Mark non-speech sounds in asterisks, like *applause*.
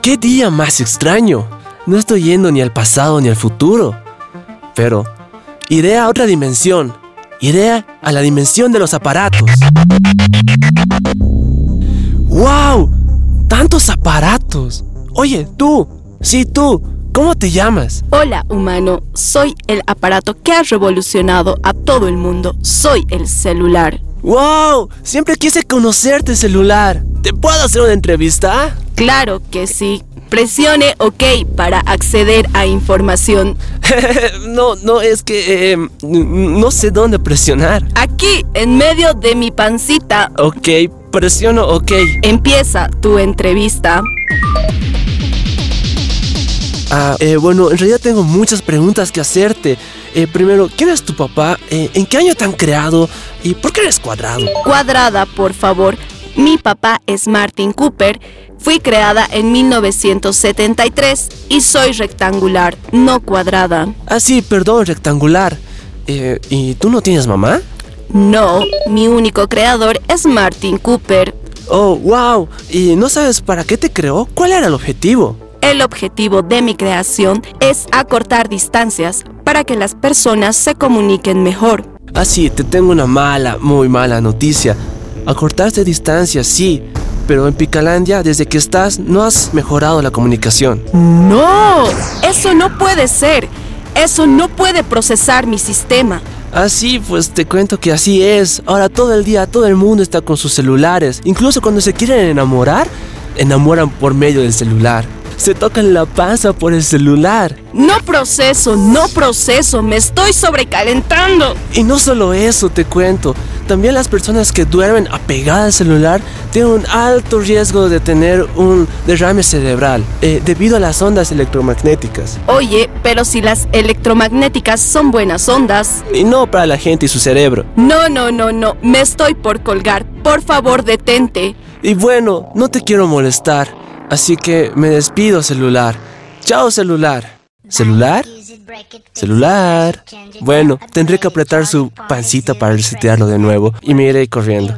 qué día más extraño. No estoy yendo ni al pasado ni al futuro. Pero iré a otra dimensión. Iré a la dimensión de los aparatos. ¡Wow! ¡Tantos aparatos! Oye, tú. Sí, tú. ¿Cómo te llamas? Hola, humano. Soy el aparato que ha revolucionado a todo el mundo. Soy el celular. ¡Wow! Siempre quise conocerte, celular. ¿Te puedo hacer una entrevista? Claro que sí. Presione OK para acceder a información. *laughs* no, no, es que eh, no sé dónde presionar. Aquí, en medio de mi pancita. Ok, presiono OK. Empieza tu entrevista. Ah, eh, bueno, en realidad tengo muchas preguntas que hacerte. Eh, primero, ¿quién es tu papá? Eh, ¿En qué año te han creado? ¿Y por qué eres cuadrado? Cuadrada, por favor. Mi papá es Martin Cooper. Fui creada en 1973 y soy rectangular, no cuadrada. Ah, sí, perdón, rectangular. ¿Y tú no tienes mamá? No, mi único creador es Martin Cooper. Oh, wow. ¿Y no sabes para qué te creó? ¿Cuál era el objetivo? El objetivo de mi creación es acortar distancias para que las personas se comuniquen mejor. Ah, te tengo una mala, muy mala noticia. Acortarse distancias, sí, pero en Picalandia, desde que estás, no has mejorado la comunicación. ¡No! Eso no puede ser. Eso no puede procesar mi sistema. Así, pues te cuento que así es. Ahora todo el día todo el mundo está con sus celulares. Incluso cuando se quieren enamorar, enamoran por medio del celular se tocan la panza por el celular. No proceso, no proceso, me estoy sobrecalentando. Y no solo eso, te cuento. También las personas que duermen apegadas al celular tienen un alto riesgo de tener un derrame cerebral eh, debido a las ondas electromagnéticas. Oye, pero si las electromagnéticas son buenas ondas. Y no para la gente y su cerebro. No, no, no, no, me estoy por colgar. Por favor, detente. Y bueno, no te quiero molestar. Así que me despido, celular. Chao, celular. ¿Celular? ¿Celular? Bueno, tendré que apretar su pancita para resetearlo de nuevo y me iré corriendo.